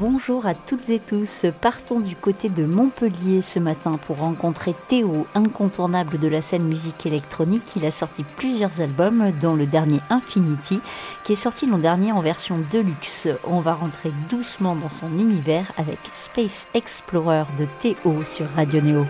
Bonjour à toutes et tous. Partons du côté de Montpellier ce matin pour rencontrer Théo, incontournable de la scène musique électronique. Il a sorti plusieurs albums, dont le dernier Infinity, qui est sorti l'an dernier en version deluxe. On va rentrer doucement dans son univers avec Space Explorer de Théo sur Radio Néo.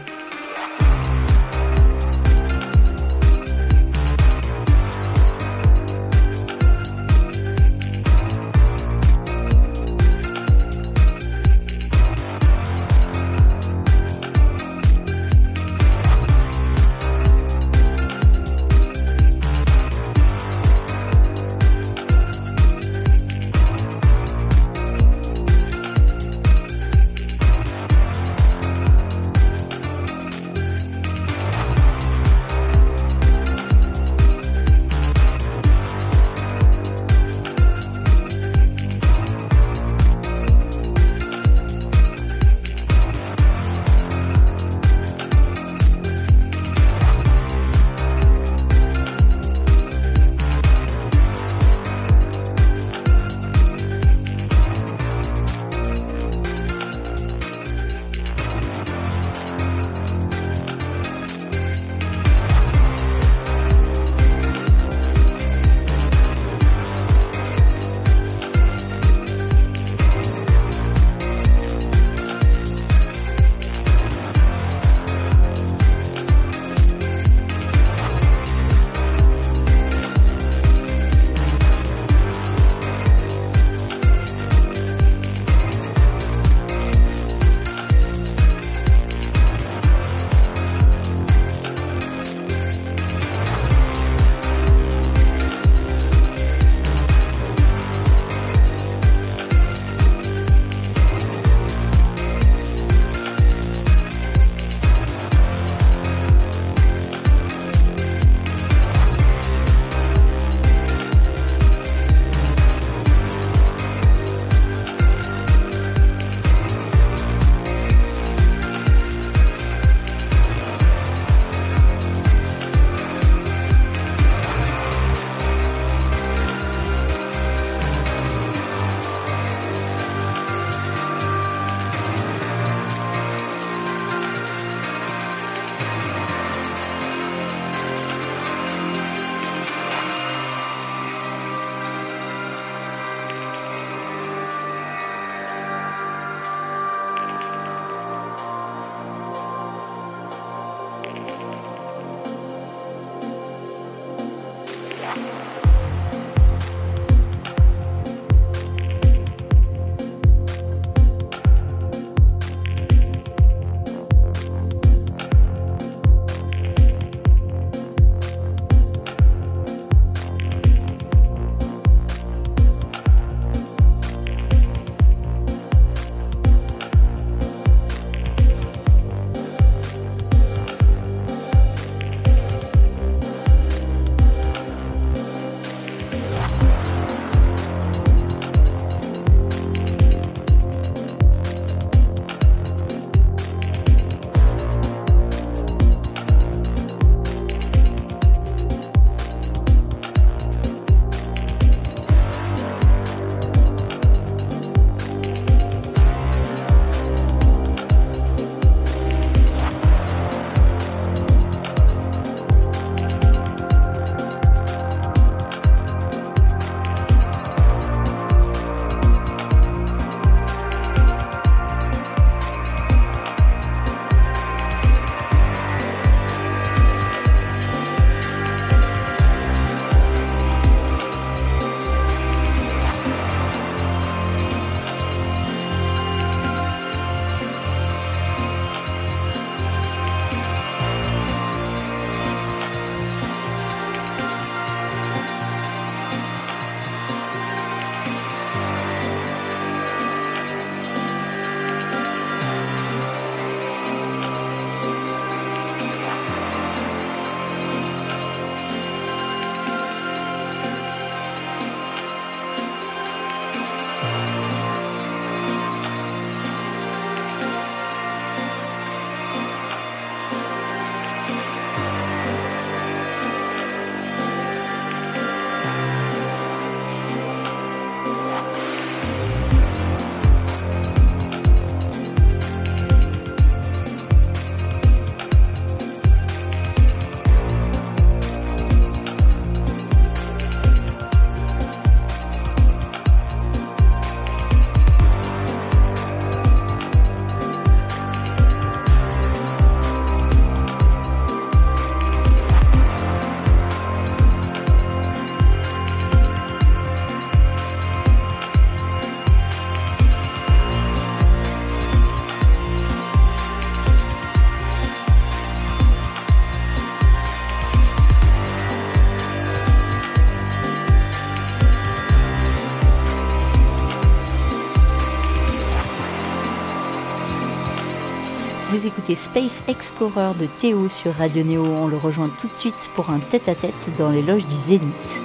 Space Explorer de Théo sur Radio Néo. On le rejoint tout de suite pour un tête-à-tête dans les loges du Zénith.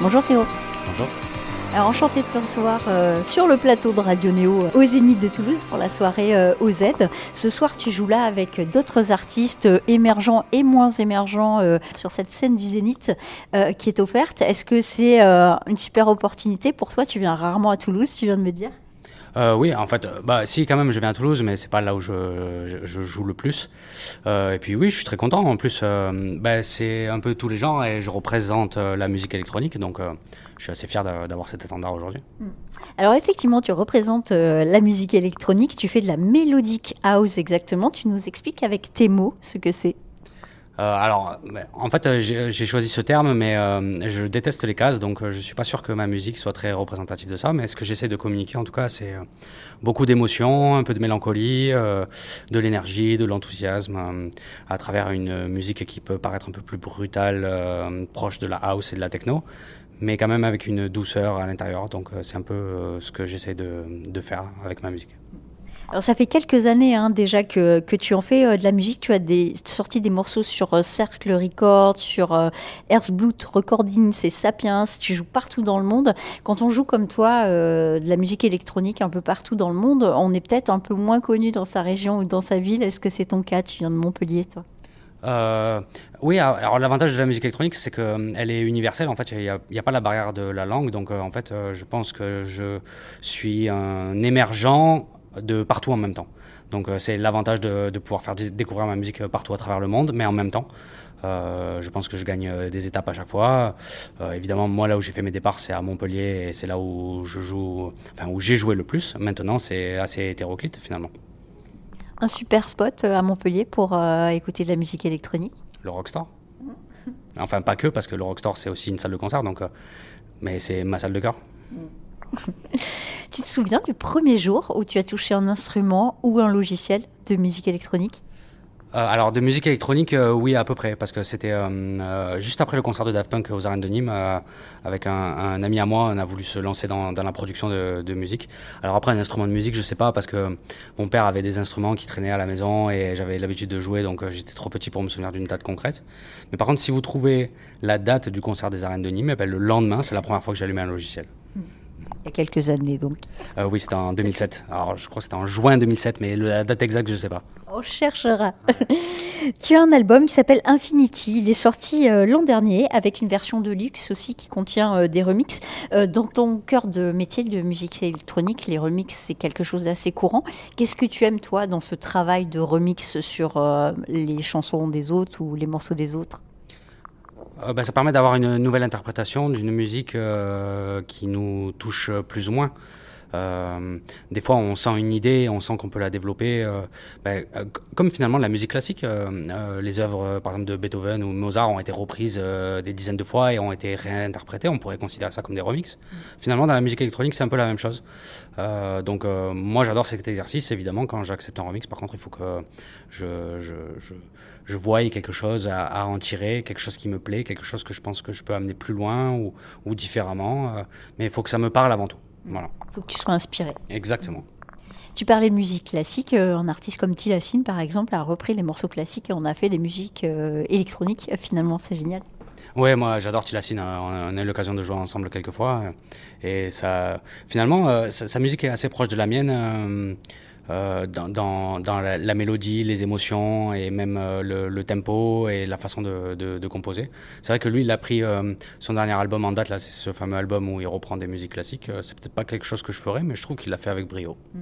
Bonjour Théo. Bonjour. Alors enchanté de te recevoir euh, sur le plateau de Radio Néo euh, au Zénith de Toulouse pour la soirée euh, OZ. Ce soir tu joues là avec d'autres artistes euh, émergents et moins émergents sur cette scène du Zénith qui est offerte. Est-ce que c'est une super opportunité pour toi? Tu viens rarement à Toulouse, tu viens de me dire? Euh, oui, en fait, euh, bah si quand même, je viens à Toulouse, mais c'est pas là où je, joue le plus. Euh, et puis oui, je suis très content. En plus, bah, c'est un peu tous les genres et je représente la musique électronique, donc je suis assez fier d'a- d'avoir cet étendard aujourd'hui. Alors effectivement, tu représentes la musique électronique, tu fais de la mélodique house exactement. Tu nous expliques avec tes mots ce que c'est. Euh, alors, en fait, euh, j'ai choisi ce terme, mais euh, je déteste les cases, donc euh, je suis pas sûr que ma musique soit très représentative de ça. Mais ce que j'essaie de communiquer, en tout cas, c'est euh, beaucoup d'émotions, un peu de mélancolie, euh, de l'énergie, de l'enthousiasme, à travers une musique qui peut paraître un peu plus brutale, proche de la house et de la techno, mais quand même avec une douceur à l'intérieur. Donc, c'est un peu ce que j'essaie de, de faire avec ma musique. Alors ça fait quelques années hein, déjà que, que tu en fais euh, de la musique. Tu as des, sorti des morceaux sur euh, Cercle Records, sur euh, Recordings et Sapiens. Tu joues partout dans le monde. Quand on joue comme toi euh, de la musique électronique un peu partout dans le monde, on est peut-être un peu moins connu dans sa région ou dans sa ville. Est-ce que c'est ton cas? Tu viens de Montpellier, toi? Oui, alors l'avantage de la musique électronique, c'est qu'elle est universelle. En fait, il n'y a, pas la barrière de la langue. Donc, en fait, je pense que je suis un émergent de partout en même temps. Donc, euh, c'est l'avantage de, de pouvoir faire dé- découvrir ma musique partout à travers le monde, mais en même temps. Euh, je pense que je gagne euh, des étapes à chaque fois. Euh, évidemment, moi, là où j'ai fait mes départs, c'est à Montpellier et c'est là où je joue, enfin, où j'ai joué le plus. Maintenant, c'est assez hétéroclite finalement. Un super spot euh, à Montpellier pour euh, écouter de la musique électronique. Le Rockstore. Enfin, pas que, parce que le Rockstore, c'est aussi une salle de concert, donc, euh, mais c'est ma salle de cœur. Tu te souviens du premier jour où tu as touché un instrument ou un logiciel de musique électronique? Euh, alors, de musique électronique, euh, oui, à peu près, parce que c'était euh, juste après le concert de Daft Punk aux arènes de Nîmes, avec un, ami à moi, on a voulu se lancer dans, la production de, musique. Alors après, un instrument de musique, je sais pas, parce que mon père avait des instruments qui traînaient à la maison et j'avais l'habitude de jouer, donc j'étais trop petit pour me souvenir d'une date concrète. Mais par contre, si vous trouvez la date du concert des arènes de Nîmes, eh ben, le lendemain, c'est la première fois que j'allumais un logiciel. Il y a quelques années donc. Euh, oui, c'était en 2007. Alors, je crois que c'était en juin 2007, mais la date exacte, je sais pas. On cherchera. tu as un album qui s'appelle Infinity. Il est sorti euh, l'an dernier avec une version de luxe aussi qui contient euh, des remixes. Dans ton cœur de métier de musique électronique, les remixes, c'est quelque chose d'assez courant. Qu'est-ce que tu aimes, toi, dans ce travail de remix sur les chansons des autres ou les morceaux des autres? Euh, bah, ça permet d'avoir une nouvelle interprétation d'une musique euh, qui nous touche plus ou moins. Euh, des fois, on sent une idée, on sent qu'on peut la développer. euh, c- comme finalement la musique classique, les œuvres, par exemple, de Beethoven ou Mozart ont été reprises des dizaines de fois et ont été réinterprétées. On pourrait considérer ça comme des remixes. Finalement, dans la musique électronique, c'est un peu la même chose. Donc, moi, j'adore cet exercice. Évidemment, quand j'accepte un remix, par contre, il faut que je, je, je, je voie quelque chose à, à en tirer, quelque chose qui me plaît, quelque chose que je pense que je peux amener plus loin ou, ou différemment. euh, mais il faut que ça me parle avant tout. Voilà, Il faut que tu sois inspiré. exactement. Tu parlais de musique classique. euh, un artiste comme Tilassine, par exemple, a repris des morceaux classiques et on a fait des musiques euh, électroniques. Finalement, c'est génial. Ouais, moi j'adore Tilassine. euh, On a- eu l'occasion de jouer ensemble quelques fois. Et ça, finalement, sa musique est assez proche de la mienne. Euh, dans, la, mélodie, les émotions et même le, tempo et la façon de, composer. C'est vrai que lui, il a pris son dernier album en date, là, c'est ce fameux album où il reprend des musiques classiques. c'est peut-être pas quelque chose que je ferais, mais je trouve qu'il l'a fait avec brio. Mm.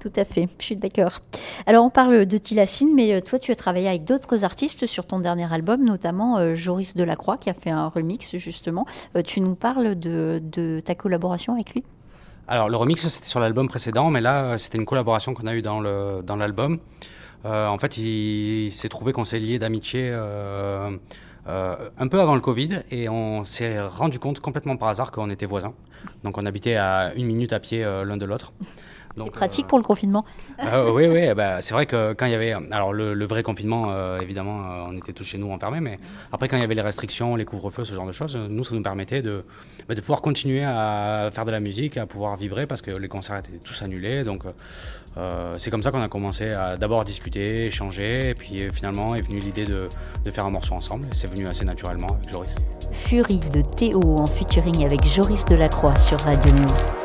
Tout à fait, je suis d'accord. Alors on parle de Tilacine, mais euh, toi tu as travaillé avec d'autres artistes sur ton dernier album, notamment euh, Joris Delacroix qui a fait un remix justement. Euh, tu nous parles de, ta collaboration avec lui? Alors le remix c'était sur l'album précédent, mais là c'était une collaboration qu'on a eue dans l'album. Dans en fait il, s'est trouvé qu'on s'est lié d'amitié un peu avant le Covid et on s'est rendu compte complètement par hasard qu'on était voisins. Donc on habitait à une minute à pied l'un de l'autre. C'est pratique pour le confinement. Euh, oui, oui, bah, c'est vrai que quand il y avait, alors le, vrai confinement, euh, évidemment, euh, on était tous chez nous enfermés, mais après quand il y avait les restrictions, les couvre-feux, ce genre de choses, nous, ça nous permettait de, bah, de pouvoir continuer à faire de la musique, à pouvoir vibrer, parce que les concerts étaient tous annulés, donc c'est comme ça qu'on a commencé à d'abord discuter, échanger, et puis finalement est venue l'idée de, de, faire un morceau ensemble, et c'est venu assez naturellement avec Joris. Fury de Théo en featuring avec Joris Delacroix sur Radio Nous.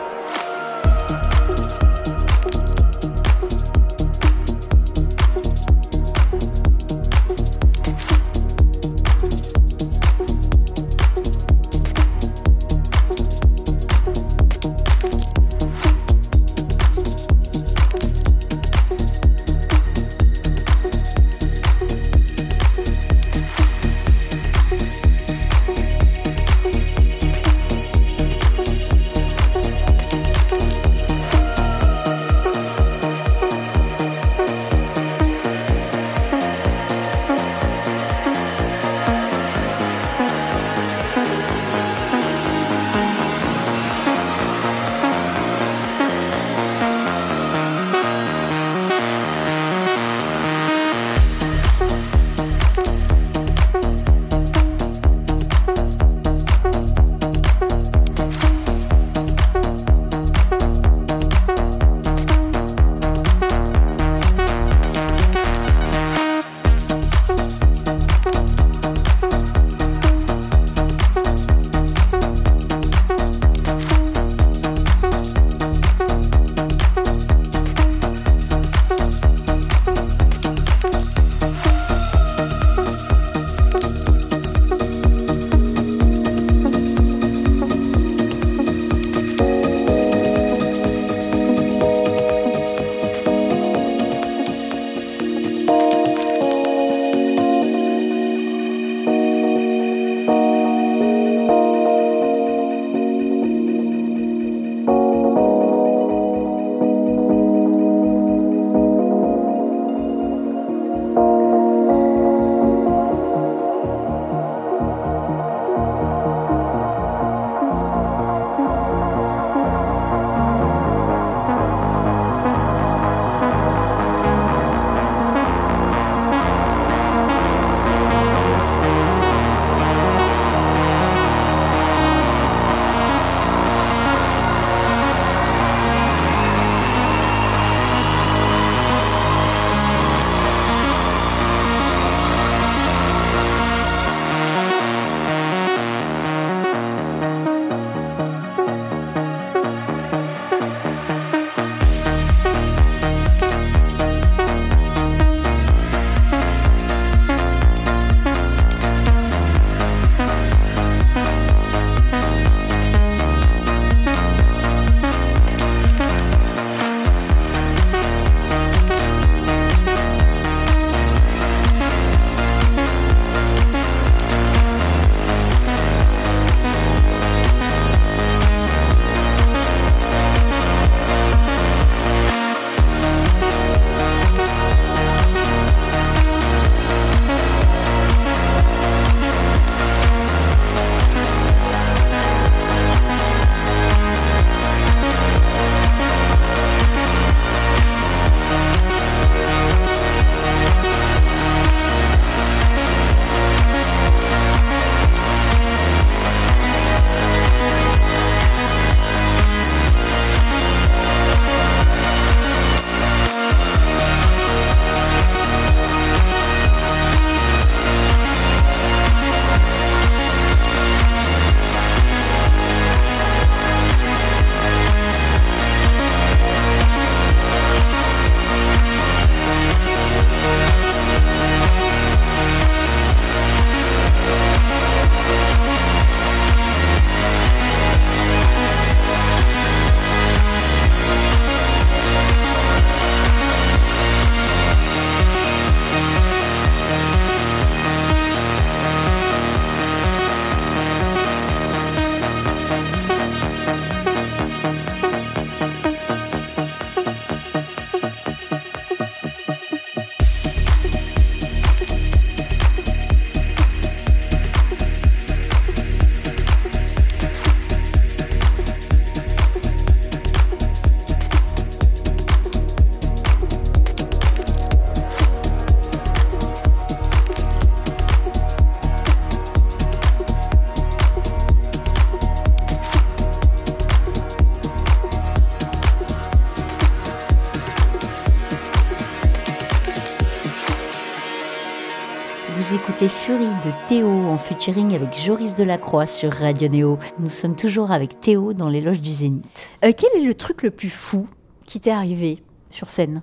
Featuring avec Joris Delacroix sur Radio Néo. Nous sommes toujours avec Théo dans les loges du Zénith. Euh, quel est le truc le plus fou qui t'est arrivé sur scène?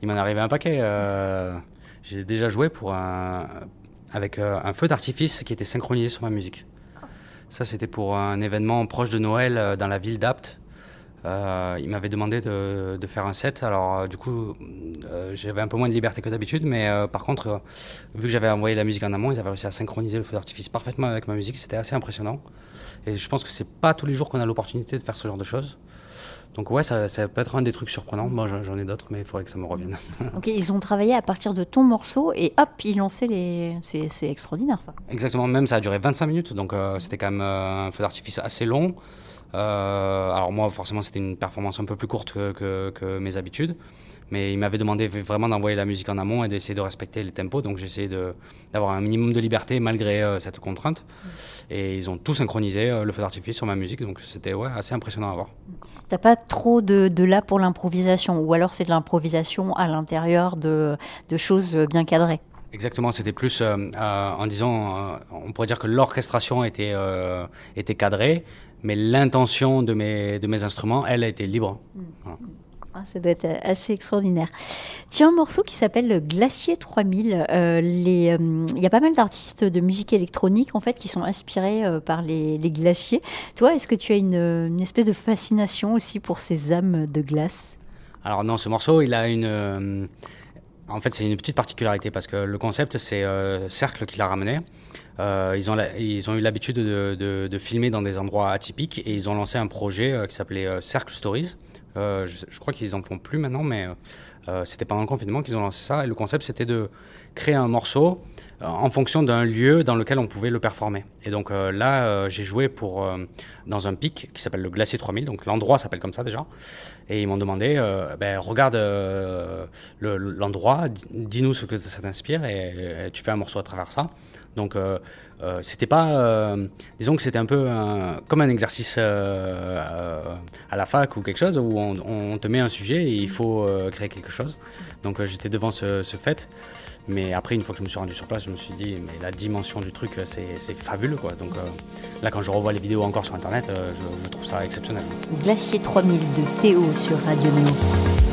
Il m'en est arrivé un paquet. euh, J'ai déjà joué pour un, avec euh, un feu d'artifice qui était synchronisé sur ma musique. Ça, c'était pour un événement proche de Noël dans la ville d'Apt. Euh, il m'avait demandé de, de faire un set. Alors, euh, du coup, euh, j'avais un peu moins de liberté que d'habitude, mais euh, par contre, vu que j'avais envoyé la musique en amont, ils avaient réussi à synchroniser le feu d'artifice parfaitement avec ma musique. C'était assez impressionnant. Et je pense que c'est pas tous les jours qu'on a l'opportunité de faire ce genre de choses. Donc, ouais, ça, ça peut être un des trucs surprenants. Moi, j'en- ai d'autres, mais il faudrait que ça me revienne. Ok, ils ont travaillé à partir de ton morceau et hop, ils lançaient les. C'est extraordinaire ça. Exactement, même ça a duré 25 minutes, donc c'était quand même un feu d'artifice assez long. Euh, alors moi, forcément, c'était une performance un peu plus courte que, que- que mes habitudes, mais il m'avait demandé vraiment d'envoyer la musique en amont et d'essayer de respecter les tempos, donc j'ai essayé de- d'avoir un minimum de liberté malgré euh, cette contrainte. Et ils ont tout synchronisé, euh, le feu d'artifice sur ma musique, donc c'était ouais, assez impressionnant à voir. T'as pas trop de, de là pour l'improvisation, ou alors c'est de l'improvisation à l'intérieur de, de choses bien cadrées? Exactement, c'était plus euh, euh, en disant, euh, on pourrait dire que l'orchestration était, était cadrée, mais l'intention de mes, de mes instruments, elle, a été libre. Voilà. Ah, ça doit être assez extraordinaire. Tu as un morceau qui s'appelle Glacier 3000. Euh, les, euh, Il y a pas mal d'artistes de musique électronique en fait qui sont inspirés euh, par les, les glaciers. Toi, est-ce que tu as une, une espèce de fascination aussi pour ces âmes de glace? Alors non, ce morceau, il a une... en fait, c'est une petite particularité parce que le concept, c'est Cercle qui l'a ramené. Euh, ils, ont eu l'habitude de, filmer dans des endroits atypiques et ils ont lancé un projet euh, qui s'appelait euh, Cercle Stories. Euh, je, crois qu'ils en font plus maintenant, mais c'était pendant le confinement qu'ils ont lancé ça. Et le concept, c'était de créer un morceau en fonction d'un lieu dans lequel on pouvait le performer. Et donc là, j'ai joué pour, dans un pic qui s'appelle le Glacier 3000, donc l'endroit s'appelle comme ça déjà. Et ils m'ont demandé, ben, regarde le- l'endroit, di- dis-nous ce que ça t'inspire et tu fais un morceau à travers ça. Donc euh, euh, c'était pas, euh, disons que c'était un peu comme un exercice à la fac ou quelque chose où on, te met un sujet et il faut créer quelque chose. Donc j'étais devant ce, fait. Mais après, une fois que je me suis rendu sur place, je me suis dit, mais la dimension du truc, c'est fabuleux, quoi. Donc là, quand je revois les vidéos encore sur Internet, je, trouve ça exceptionnel. Glacier 3000 de Théo sur Radio Néo.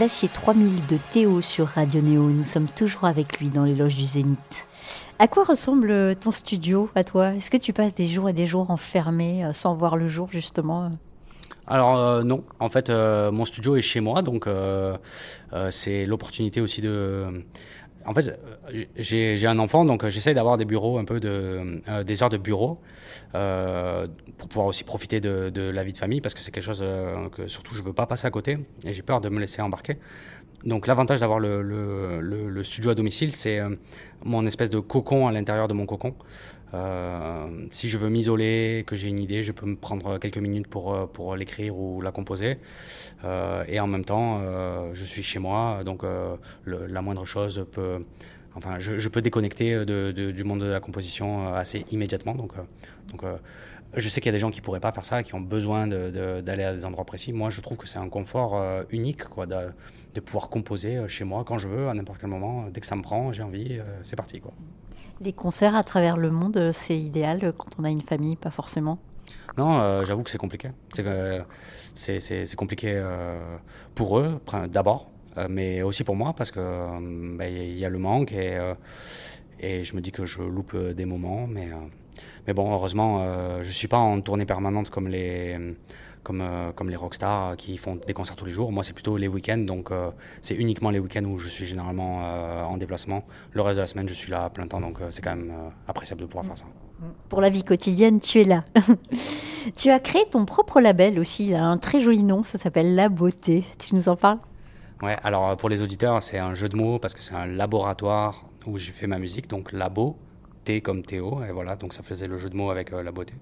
Glacier 3000 de Théo sur Radio Néo. Nous sommes toujours avec lui dans les loges du Zénith. À quoi ressemble ton studio à toi? Est-ce que tu passes des jours et des jours enfermé euh, sans voir le jour justement? Alors euh, non, en fait euh, mon studio est chez moi, donc c'est l'opportunité aussi de... En fait j'ai un enfant, donc j'essaie d'avoir des bureaux un peu de... des heures de bureau pour pouvoir aussi profiter de, la vie de famille, parce que c'est quelque chose que surtout je veux pas passer à côté, et j'ai peur de me laisser embarquer. Donc l'avantage d'avoir le, le, studio à domicile, c'est euh, mon espèce de cocon à l'intérieur de mon cocon. Euh, si je veux m'isoler, que j'ai une idée, je peux me prendre quelques minutes pour, euh, pour l'écrire ou la composer. et en même temps, je suis chez moi, donc la moindre chose peut... Enfin, je, peux déconnecter du monde de la composition assez immédiatement. Donc, je sais qu'il y a des gens qui pourraient pas faire ça, qui ont besoin d'aller à des endroits précis. Moi, je trouve que c'est un confort unique, de pouvoir composer euh, chez moi quand je veux, à n'importe quel moment. Dès que ça me prend, j'ai envie, euh, c'est parti. Quoi. Les concerts à travers le monde, euh, c'est idéal quand on a une famille, pas forcément Non, j'avoue que c'est compliqué. C'est, c'est, compliqué pour eux, d'abord, mais aussi pour moi, parce qu'il bah, y a le manque et, et je me dis que je loupe des moments. Mais, mais bon, heureusement, je ne suis pas en tournée permanente comme les comme, euh, comme les rockstars qui font des concerts tous les jours. Moi, c'est plutôt les week-ends, donc euh, c'est uniquement les week-ends où je suis généralement euh, en déplacement. Le reste de la semaine, je suis là à plein temps, donc c'est quand même appréciable de pouvoir faire ça. Pour la vie quotidienne, tu es là. tu as créé ton propre label aussi, il a un très joli nom, ça s'appelle La Beauté. Tu nous en parles? Ouais, alors pour les auditeurs, c'est un jeu de mots parce que c'est un laboratoire où j'ai fait ma musique, donc Labo, T comme Théo, et voilà, donc ça faisait le jeu de mots avec la beauté.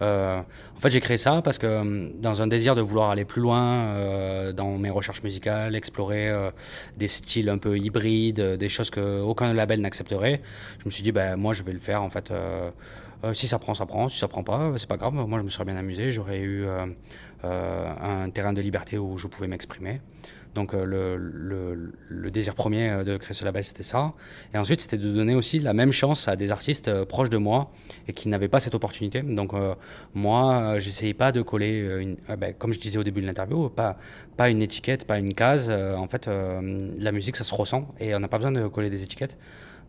Euh, en fait, j'ai créé ça parce que euh, dans un désir de vouloir aller plus loin euh, dans mes recherches musicales, explorer des styles un peu hybrides, des choses que aucun label n'accepterait, je me suis dit, ben, moi, je vais le faire en fait. si ça prend, ça prend. Si ça prend pas, c'est pas grave. Moi, je me serais bien amusé. J'aurais eu un terrain de liberté où je pouvais m'exprimer. Donc euh, le, désir premier euh, de créer ce label, c'était ça. Et ensuite, c'était de donner aussi la même chance à des artistes euh, proches de moi et qui n'avaient pas cette opportunité. Donc moi, j'essayais pas de coller, une, ben, comme je disais au début de l'interview, pas, une étiquette, pas une case. en fait, la musique, ça se ressent et on n'a pas besoin de coller des étiquettes.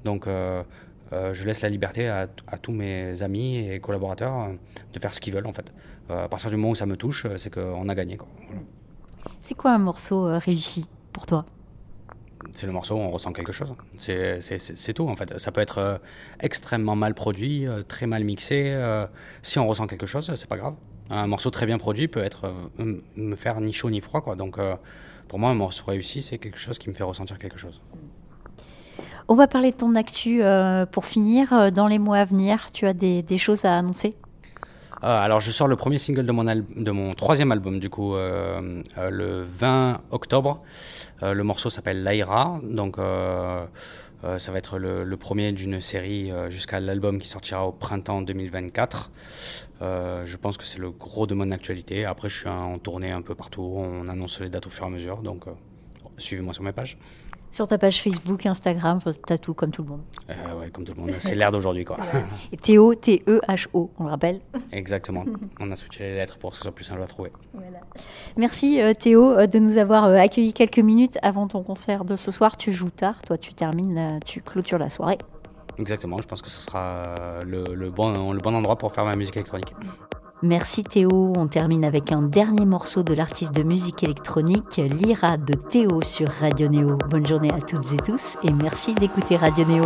Donc je laisse la liberté à, tous mes amis et collaborateurs de faire ce qu'ils veulent en fait. à partir du moment où ça me touche, c'est qu'on a gagné. C'est quoi un morceau euh, réussi pour toi? C'est le morceau où on ressent quelque chose. C'est tout en fait. Ça peut être euh, extrêmement mal produit, euh, très mal mixé. si on ressent quelque chose, c'est pas grave. Un morceau très bien produit peut être me faire ni chaud ni froid quoi. Donc pour moi, un morceau réussi, c'est quelque chose qui me fait ressentir quelque chose. On va parler de ton actu pour finir. Dans les mois à venir, tu as des choses à annoncer? Alors, je sors le premier single de mon, de mon troisième album, du coup, euh, euh, le 20 octobre. le morceau s'appelle Laira. Donc, ça va être le, premier d'une série jusqu'à l'album qui sortira au printemps 2024. je pense que c'est le gros de mon actualité. Après, je suis en tournée un peu partout. On annonce les dates au fur et à mesure. Donc, suivez-moi sur mes pages. Sur ta page Facebook, Instagram, t'as tout comme tout le monde. Euh, ouais, comme tout le monde. C'est l'air d'aujourd'hui, quoi. Et Théo, T-E-H-O, on le rappelle. Exactement. On a switché les lettres pour que ce soit plus simple à trouver. Merci euh, Théo euh, de nous avoir accueillis quelques minutes avant ton concert de ce soir. Tu joues tard, toi tu termines, tu clôtures la soirée. Exactement, je pense que ce sera le, bon, le bon endroit pour faire ma musique électronique. Merci Théo. On termine avec un dernier morceau de l'artiste de musique électronique, Lyra de Théo sur Radio Néo. Bonne journée à toutes et tous et merci d'écouter Radio Néo.